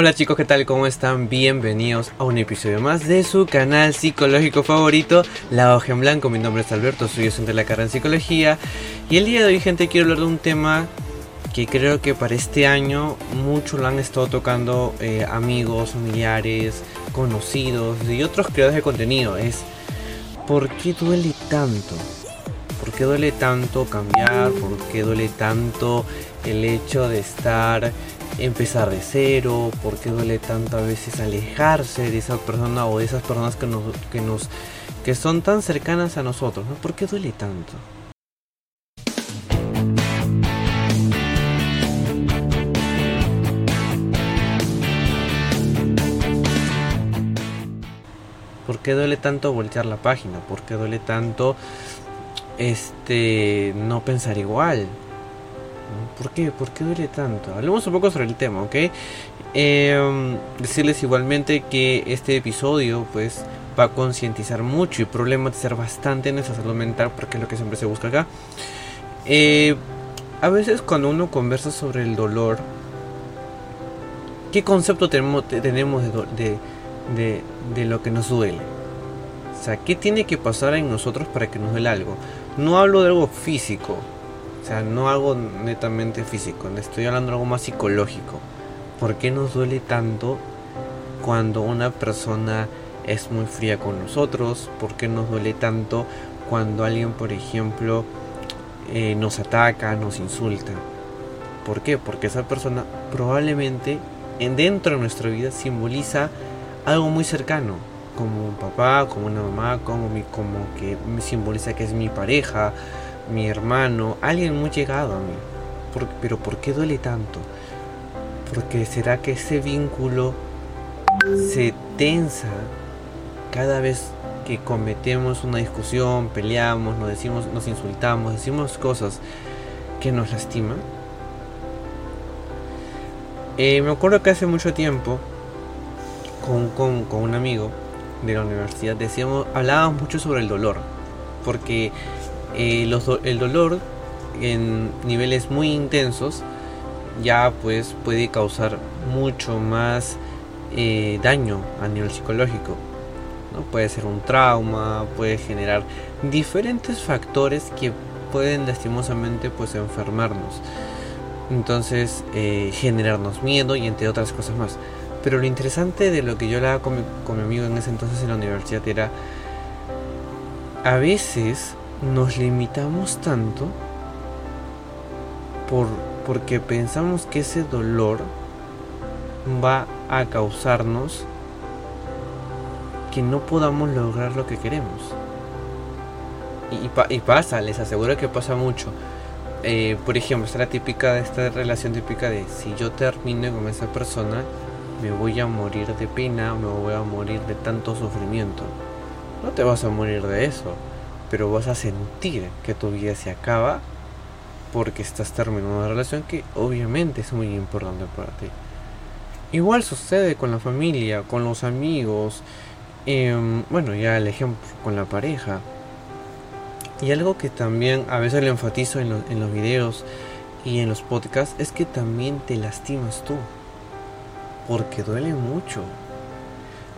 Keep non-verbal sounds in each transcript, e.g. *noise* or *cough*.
Hola chicos, ¿qué tal? ¿Cómo están? Bienvenidos a un episodio más de su canal psicológico favorito, La Hoja en Blanco. Mi nombre es Alberto, soy docente de la carrera en psicología. Y el día de hoy, gente, quiero hablar de un tema que creo que para este año muchos lo han estado tocando eh, amigos, familiares, conocidos y otros creadores de contenido. Es ¿por qué duele tanto? ¿Por qué duele tanto cambiar? ¿Por qué duele tanto el hecho de estar empezar de cero, por qué duele tanto a veces alejarse de esa persona o de esas personas que nos que nos que son tan cercanas a nosotros, ¿no? ¿Por qué duele tanto? ¿Por qué duele tanto voltear la página? ¿Por qué duele tanto este no pensar igual? ¿Por qué? ¿Por qué duele tanto? Hablemos un poco sobre el tema, ¿ok? Em, decirles igualmente que este episodio pues va a concientizar mucho y problematizar bastante nuestra salud mental porque es lo que siempre se busca acá. Eh, a veces cuando uno conversa sobre el dolor, ¿qué concepto tenemos, de, de, lo que nos duele? O sea, ¿qué tiene que pasar en nosotros para que nos duele algo? No hablo de algo físico, sea, no algo netamente físico, estoy hablando de algo más psicológico. ¿Por qué nos duele tanto cuando una persona es muy fría con nosotros? ¿Por qué nos duele tanto cuando alguien, por ejemplo, eh, nos ataca, nos insulta? ¿Por qué? Porque esa persona probablemente en dentro de nuestra vida simboliza algo muy cercano, como un papá, como una mamá, como, mi, como que simboliza que es mi pareja, mi hermano, alguien muy llegado a mí. pero ¿por qué duele tanto? Porque será que ese vínculo se tensa cada vez que cometemos una discusión, peleamos, nos decimos, nos insultamos, decimos cosas que nos lastiman. Eh, me acuerdo que hace mucho tiempo con, con, con un amigo de la universidad decíamos, hablábamos mucho sobre el dolor, porque eh, el dolor en niveles muy intensos ya pues puede causar mucho más eh, daño a nivel psicológico. ¿no? Puede ser un trauma, puede generar diferentes factores que pueden lastimosamente pues enfermarnos. Entonces eh, generarnos miedo y entre otras cosas más. Pero lo interesante de lo que yo hablaba con con mi amigo en ese entonces en la universidad era a veces nos limitamos tanto por, porque pensamos que ese dolor va a causarnos que no podamos lograr lo que queremos. Y, pasa, les aseguro que pasa mucho. Eh, por ejemplo, esta la típica, esta relación típica de si yo termino con esa persona, me voy a morir de pena, me voy a morir de tanto sufrimiento. No te vas a morir de eso pero vas a sentir que tu vida se acaba porque estás terminando una relación que obviamente es muy importante para ti. Igual sucede con la familia, con los amigos, em, bueno, ya el ejemplo, con la pareja. Y algo que también a veces le enfatizo en, en los videos y en los podcasts es que también te lastimas tú. Porque duele mucho.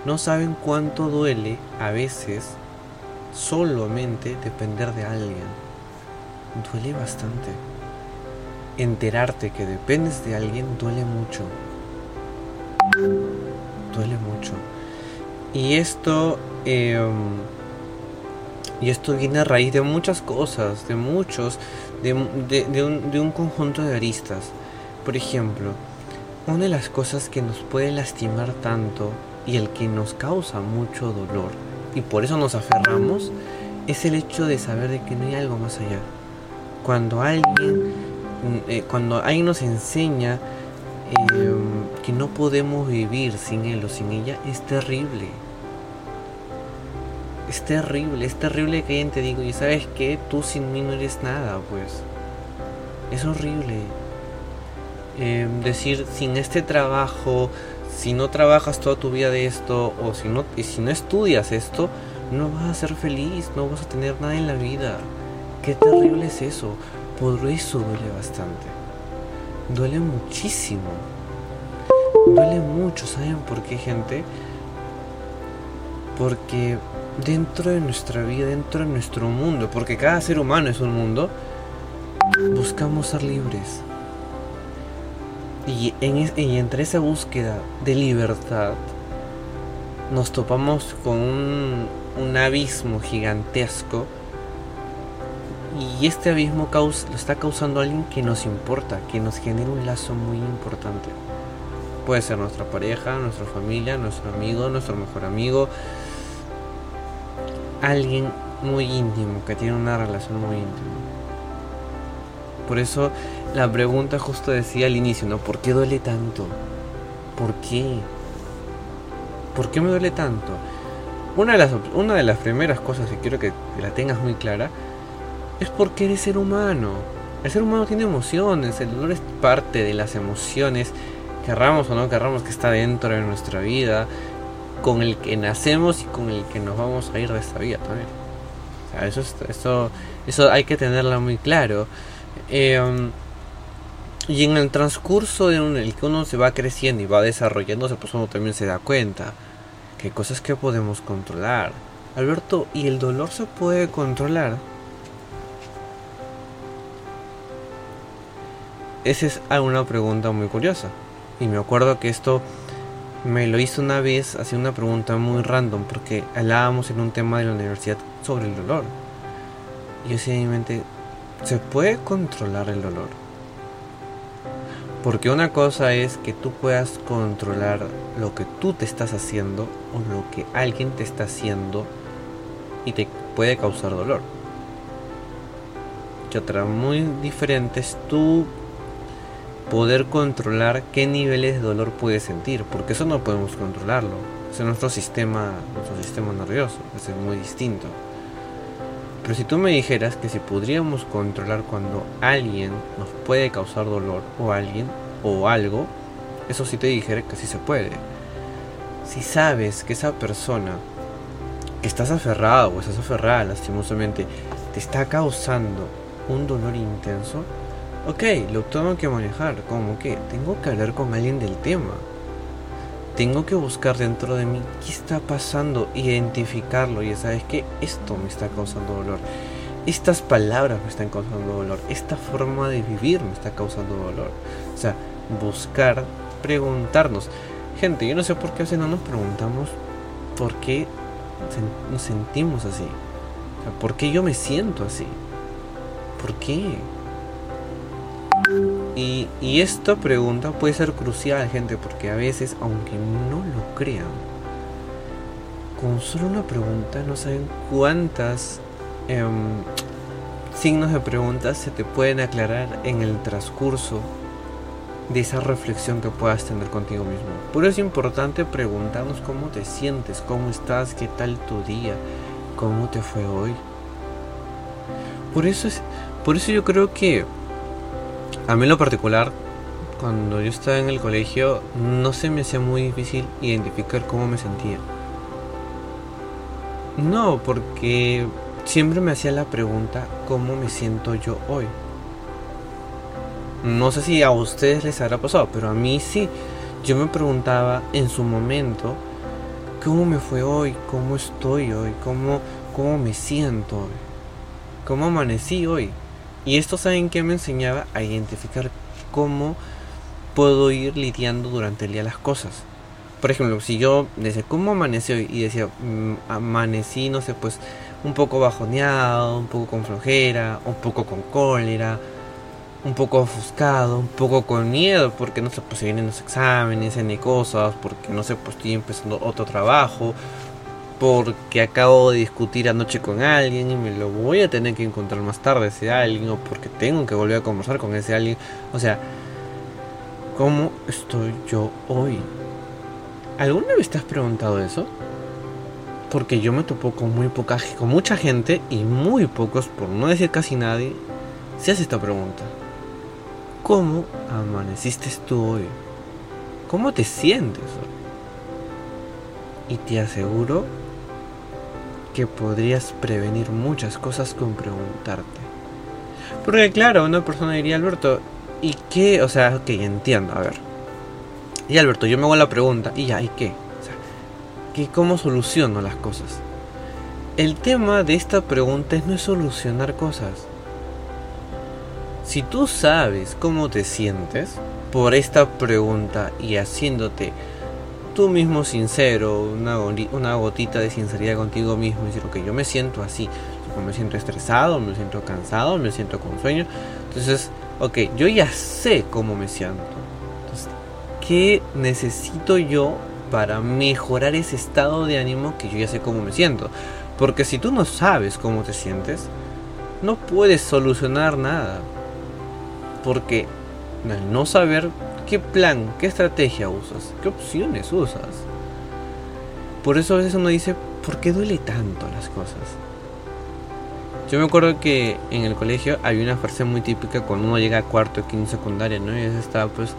No saben cuánto duele a veces solamente depender de alguien duele bastante. Enterarte que dependes de alguien duele mucho. Duele mucho. Y esto... Em, y esto viene a raíz de muchas cosas, de muchos, de, de, un, de un conjunto de aristas. Por ejemplo, una de las cosas que nos puede lastimar tanto y el que nos causa mucho dolor y por eso nos aferramos es el hecho de saber de que no hay algo más allá. Cuando alguien, eh, cuando alguien nos enseña em, que no podemos vivir sin él o sin ella, es terrible. Es terrible, es terrible que alguien te diga, y sabes que tú sin mí no eres nada, pues. Es horrible. Em, decir, sin este trabajo, si no trabajas toda tu vida de esto o si no, si no estudias esto, no vas a ser feliz, no vas a tener nada en la vida. Qué terrible es eso. Por eso duele bastante. Duele muchísimo. duele mucho, ¿saben por qué, gente? Porque dentro de nuestra vida, dentro de nuestro mundo, porque cada ser humano es un mundo, buscamos ser libres. Y, en entre esa búsqueda de libertad, nos topamos con un, un abismo gigantesco. Y este abismo causa, lo está causando alguien que nos importa, que nos genera un lazo muy importante. Puede ser nuestra pareja, nuestra familia, nuestro amigo, nuestro mejor amigo, alguien muy íntimo, que tiene una relación muy íntima. Por eso la pregunta justo decía al inicio, ¿no? ¿Por qué duele tanto? ¿Por qué? ¿Por qué me duele tanto? Una de las, una de las primeras cosas que quiero que, la tengas muy clara es porque eres ser humano. El ser humano tiene emociones, el dolor es parte de las emociones, querramos o no querramos que está dentro de nuestra vida, con el que nacemos y con el que nos vamos a ir de esta vida también. Eso, eso, eso hay que tenerlo muy claro. Em, y en el transcurso en el que uno se va creciendo y va desarrollándose, pues uno también se da cuenta que hay cosas que podemos controlar. Alberto, ¿y el dolor se puede controlar? Esa es una pregunta muy curiosa. Y me acuerdo que esto me lo hizo una vez, hacía una pregunta muy random, porque hablábamos en un tema de la universidad sobre el dolor. Y yo decía en mi mente, ¿se puede controlar el dolor? Porque una cosa es que tú puedas controlar lo que tú te estás haciendo o lo que alguien te está haciendo y te puede causar dolor. Y otra muy diferente es tú poder controlar qué niveles de dolor puedes sentir, porque eso no podemos controlarlo. Es nuestro sistema, nuestro sistema nervioso, es muy distinto. Pero si tú me dijeras que si podríamos controlar cuando alguien nos puede causar dolor o alguien o algo, eso sí te dijera que sí se puede. Si sabes que esa persona que estás aferrado o estás aferrada lastimosamente te está causando un dolor intenso, Ok, lo tengo que manejar. Como que tengo que hablar con alguien del tema. Tengo que buscar dentro de mí qué está pasando, identificarlo. Y sabes que esto me está causando dolor. Estas palabras me están causando dolor. Esta forma de vivir me está causando dolor. O sea, buscar, preguntarnos. Gente, yo no sé por qué a veces no nos preguntamos por qué nos sentimos así. O sea, ¿Por qué yo me siento así? ¿Por qué? Y, esta pregunta puede ser crucial, gente, porque a veces, aunque no lo crean, con solo una pregunta no saben cuántas em, signos de preguntas se te pueden aclarar en el transcurso de esa reflexión que puedas tener contigo mismo. Por eso es importante preguntarnos cómo te sientes, cómo estás, qué tal tu día, cómo te fue hoy. Por eso es, por eso yo creo que a mí en lo particular, cuando yo estaba en el colegio, no se me hacía muy difícil identificar cómo me sentía. No, porque siempre me hacía la pregunta, ¿cómo me siento yo hoy? No sé si a ustedes les habrá pasado, pero a mí sí. Yo me preguntaba en su momento, ¿cómo me fue hoy? ¿Cómo estoy hoy? ¿Cómo, cómo me siento hoy? ¿Cómo amanecí hoy? Y esto, ¿saben que me enseñaba? A identificar cómo puedo ir lidiando durante el día las cosas. Por ejemplo, si yo decía, ¿cómo amanecí hoy? Y decía, mm, amanecí, no sé, pues un poco bajoneado, un poco con flojera, un poco con cólera, un poco ofuscado, un poco con miedo, porque no sé, pues se vienen los exámenes, ni cosas, porque no sé, pues estoy empezando otro trabajo, porque acabo de discutir anoche con alguien y me lo voy a tener que encontrar más tarde ese alguien o porque tengo que volver a conversar con ese alguien. O sea, ¿cómo estoy yo hoy? ¿Alguna vez te has preguntado eso? Porque yo me topo con muy poca con mucha gente y muy pocos, por no decir casi nadie, se hace esta pregunta. ¿Cómo amaneciste tú hoy? ¿Cómo te sientes hoy? Y te aseguro que podrías prevenir muchas cosas con preguntarte. Porque claro, una persona diría, Alberto, ¿y qué? O sea, ok, entiendo, a ver. Y Alberto, yo me hago la pregunta, ¿y ya? ¿Y qué? ¿qué ¿Cómo soluciono las cosas? El tema de esta pregunta es no es solucionar cosas. Si tú sabes cómo te sientes por esta pregunta y haciéndote tú mismo sincero, una, una gotita de sinceridad contigo mismo, decir, ok, yo me siento así, me siento estresado, me siento cansado, me siento con sueño. Entonces, ok, yo ya sé cómo me siento. Entonces, ¿qué necesito yo para mejorar ese estado de ánimo que yo ya sé cómo me siento? Porque si tú no sabes cómo te sientes, no puedes solucionar nada. Porque no saber qué plan, qué estrategia usas, qué opciones usas. Por eso a veces uno dice, ¿por qué duele tanto las cosas? Yo me acuerdo que en el colegio había una frase muy típica cuando uno llega a cuarto, quinto, secundaria, ¿no? Y esa estaba pues...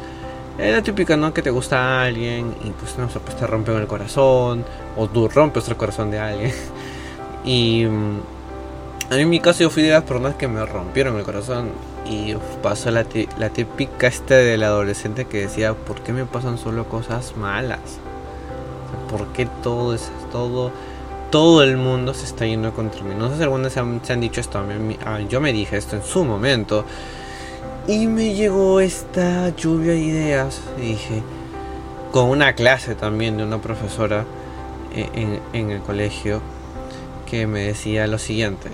Era típica, ¿no? Que te gusta a alguien y pues no sé, pues te rompen el corazón o tú rompes el corazón de alguien. *laughs* Y mm, en mi caso yo fui de las personas que me rompieron el corazón y pasó la, la típica esta del adolescente que decía, ¿por qué me pasan solo cosas malas? ¿Por qué todo es todo todo el mundo se está yendo contra mí. No sé si algunos se han, dicho esto. yo me dije esto en su momento. Y me llegó esta lluvia de ideas. Dije, con una clase también de una profesora en, en, el colegio que me decía lo siguiente.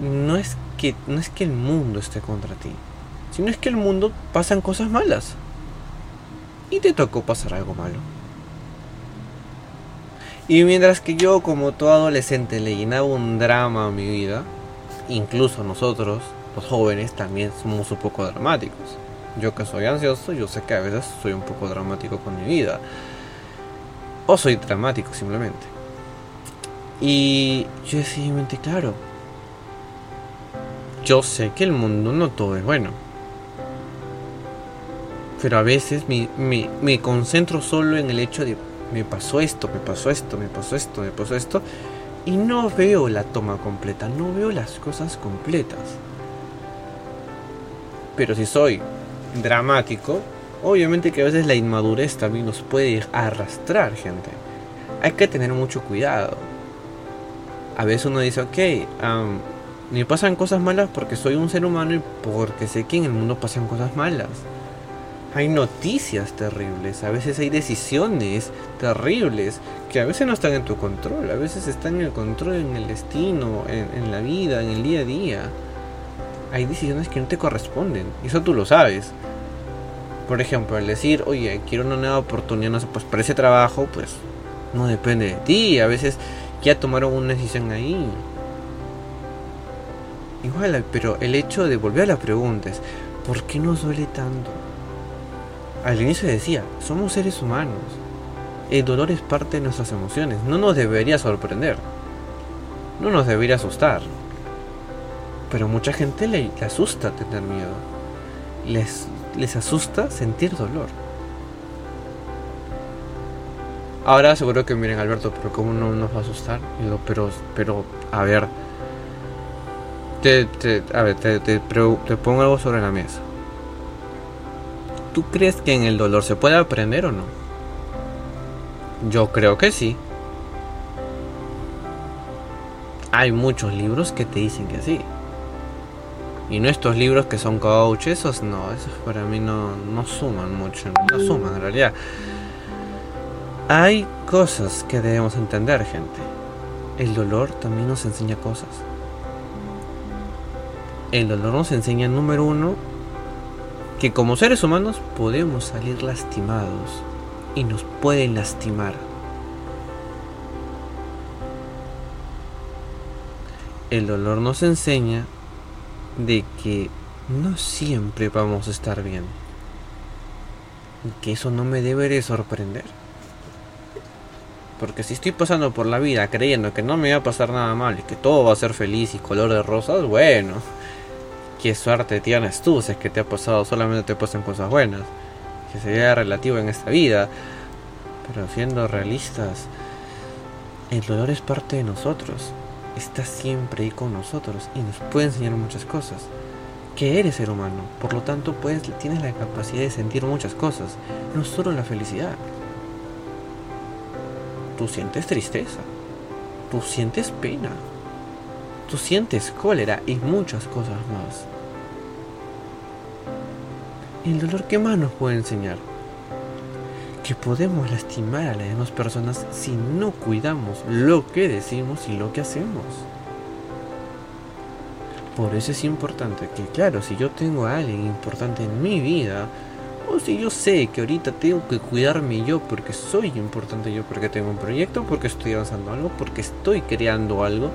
No es, que, no es que el mundo esté contra ti, sino es que el mundo pasan cosas malas. Y te tocó pasar algo malo. Y mientras que yo, como todo adolescente, le llenaba un drama a mi vida, incluso nosotros, los jóvenes, también somos un poco dramáticos. Yo que soy ansioso, yo sé que a veces soy un poco dramático con mi vida. O soy dramático simplemente. Y yo mente, claro, yo sé que el mundo no todo es bueno. Pero a veces me, me concentro solo en el hecho de me pasó esto, me pasó esto, me pasó esto, me pasó esto. Y no veo la toma completa, no veo las cosas completas. Pero si soy dramático, obviamente que a veces la inmadurez también nos puede arrastrar, gente. Hay que tener mucho cuidado. A veces uno dice, ok, me pasan cosas malas porque soy un ser humano y porque sé que en el mundo pasan cosas malas hay noticias terribles, a veces hay decisiones terribles que a veces no están en tu control, a veces están en el control, en el destino, en, la vida, en el día a día. Hay decisiones que no te corresponden, eso tú lo sabes. Por ejemplo, el decir, oye, quiero una nueva oportunidad, no sé, pues para ese trabajo, pues no depende de ti, a veces ya tomaron una decisión ahí. Igual, pero el hecho de volver a la pregunta es, ¿por qué nos duele tanto? al inicio decía, somos seres humanos. El dolor es parte de nuestras emociones. No nos debería sorprender. No nos debería asustar. Pero mucha gente le, asusta tener miedo. Les, les asusta sentir dolor. Ahora seguro que miren Alberto, pero ¿cómo no nos va a asustar? pero, pero, a ver. Te, a ver, te, te pongo algo sobre la mesa. ¿Tú crees que en el dolor se puede aprender o no? Yo creo que sí. Hay muchos libros que te dicen que sí. Y no estos libros que son coach, esos no, esos para mí no, no suman mucho, no suman en realidad. Hay cosas que debemos entender, gente. El dolor también nos enseña cosas. El dolor nos enseña, número uno, que como seres humanos podemos salir lastimados y nos pueden lastimar. El dolor nos enseña de que no siempre vamos a estar bien. Y que eso no me debe sorprender. Porque si estoy pasando por la vida creyendo que no me va a pasar nada mal y que todo va a ser feliz y color de rosas, bueno, qué suerte tienes tú si es que te ha pasado, solamente te pasan cosas buenas, que sería relativo en esta vida. Pero siendo realistas, el dolor es parte de nosotros, está siempre ahí con nosotros y nos puede enseñar muchas cosas. que eres ser humano, por lo tanto puedes, tienes la capacidad de sentir muchas cosas, no solo la felicidad. Tú sientes tristeza, tú sientes pena, tú sientes cólera y muchas cosas más. El dolor que más nos puede enseñar que podemos lastimar a las demás personas si no cuidamos lo que decimos y lo que hacemos. Por eso es importante que, claro, si yo tengo a alguien importante en mi vida, o si yo sé que ahorita tengo que cuidarme yo porque soy importante yo, porque tengo un proyecto, porque estoy avanzando algo, porque estoy creando algo,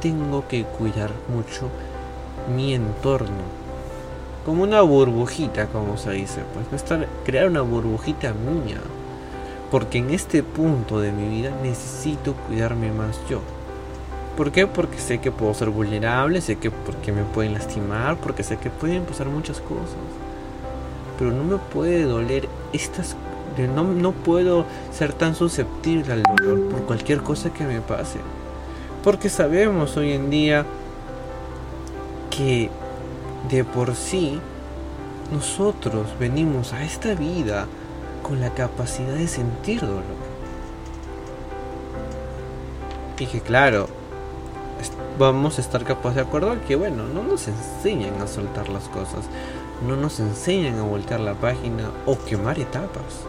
tengo que cuidar mucho mi entorno. Como una burbujita, como se dice, pues estar, crear una burbujita mía. Porque en este punto de mi vida necesito cuidarme más yo. ¿Por qué? Porque sé que puedo ser vulnerable, sé que porque me pueden lastimar, porque sé que pueden pasar muchas cosas. Pero no me puede doler estas no, no puedo ser tan susceptible al dolor por cualquier cosa que me pase. Porque sabemos hoy en día que de por sí nosotros venimos a esta vida con la capacidad de sentir dolor. Y que claro, vamos a estar capaces de acuerdo que bueno, no nos enseñan a soltar las cosas, no nos enseñan a voltear la página o quemar etapas.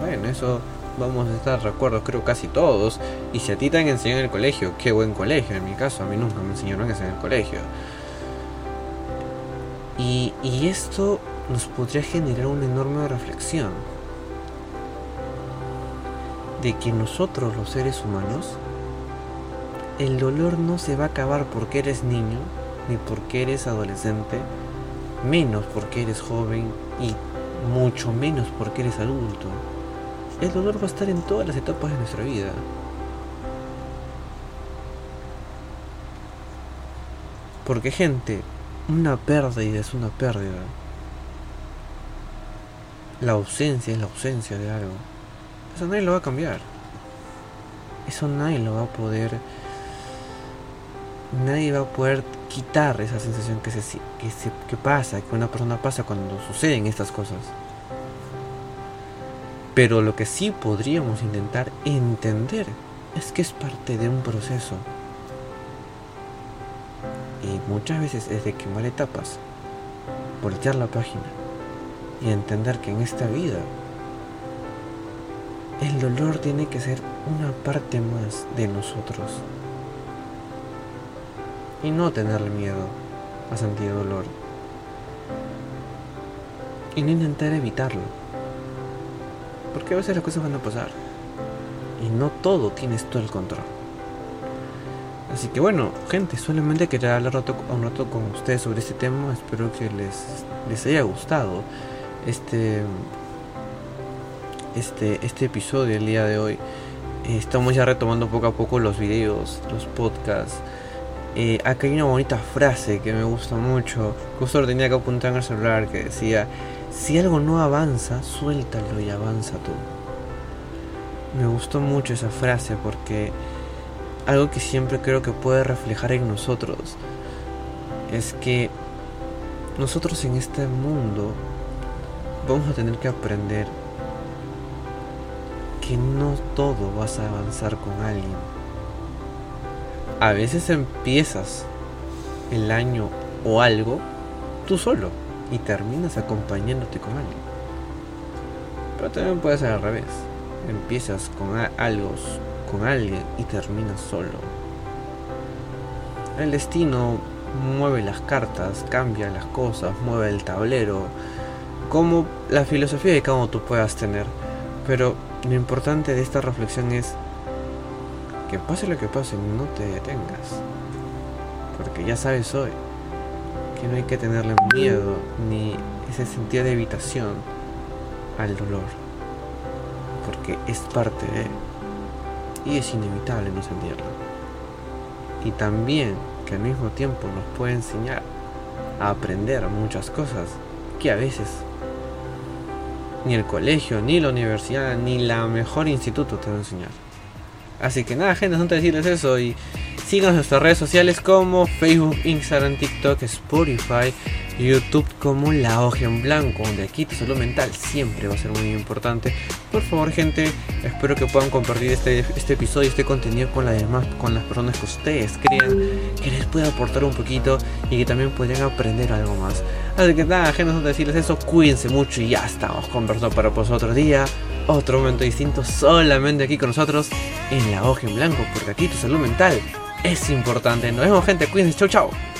Bueno, eso vamos a estar de acuerdo, creo casi todos. Y si a ti te han enseñado en el colegio, qué buen colegio. En mi caso, a mí nunca me enseñaron eso en el colegio. Y, esto nos podría generar una enorme reflexión de que nosotros los seres humanos el dolor no se va a acabar porque eres niño, ni porque eres adolescente, menos porque eres joven y mucho menos porque eres adulto. El dolor va a estar en todas las etapas de nuestra vida. Porque gente, una pérdida es una pérdida. La ausencia es la ausencia de algo. Eso nadie lo va a cambiar. Eso nadie lo va a poder nadie va a poder quitar esa sensación que, se, que, se, que pasa, que una persona pasa cuando suceden estas cosas. Pero lo que sí podríamos intentar entender es que es parte de un proceso. Muchas veces es de quemar etapas, voltear la página y entender que en esta vida el dolor tiene que ser una parte más de nosotros y no tenerle miedo a sentir dolor. Y no intentar evitarlo. Porque a veces las cosas van a pasar. Y no todo tienes todo el control. Así que bueno, gente, solamente quería hablar un rato con ustedes sobre este tema. Espero que les, les haya gustado este, este, este episodio el día de hoy. Estamos ya retomando poco a poco los videos, los podcasts. Eh, acá hay una bonita frase que me gusta mucho. Justo lo tenía que apuntar en el celular que decía: Si algo no avanza, suéltalo y avanza tú. Me gustó mucho esa frase porque algo que siempre creo que puede reflejar en nosotros es que nosotros en este mundo vamos a tener que aprender que no todo vas a avanzar con alguien a veces empiezas el año o algo tú solo y terminas acompañándote con alguien. Pero también puede ser al revés. Empiezas con algo, con alguien y terminas solo. El destino mueve las cartas, cambia las cosas, mueve el tablero, como la filosofía de uno tú puedas tener. Pero lo importante de esta reflexión es que pase lo que pase, no te detengas. Porque ya sabes hoy que no hay que tenerle miedo ni ese sentido de evitación al dolor. Porque es parte de y es inevitable no sentirlo. Y también que al mismo tiempo nos puede enseñar a aprender muchas cosas que a veces ni el colegio, ni la universidad, ni la mejor instituto te va a enseñar. Así que nada, gente, son decirles eso. Y Síganos en nuestras redes sociales como Facebook, Instagram, TikTok, Spotify, YouTube como La Hoja en Blanco, donde aquí tu salud mental siempre va a ser muy importante. Por favor, gente, espero que puedan compartir este, este episodio, este contenido con, las demás, con las personas que ustedes crean que les pueda aportar un poquito y que también podrían aprender algo más. Así que nada, gente, no decirles eso, cuídense mucho y ya estamos conversando para pues otro día, otro momento distinto, solamente aquí con nosotros en La Hoja en Blanco, porque aquí tu salud mental es importante. Nos vemos, gente, cuídense, chau, chau.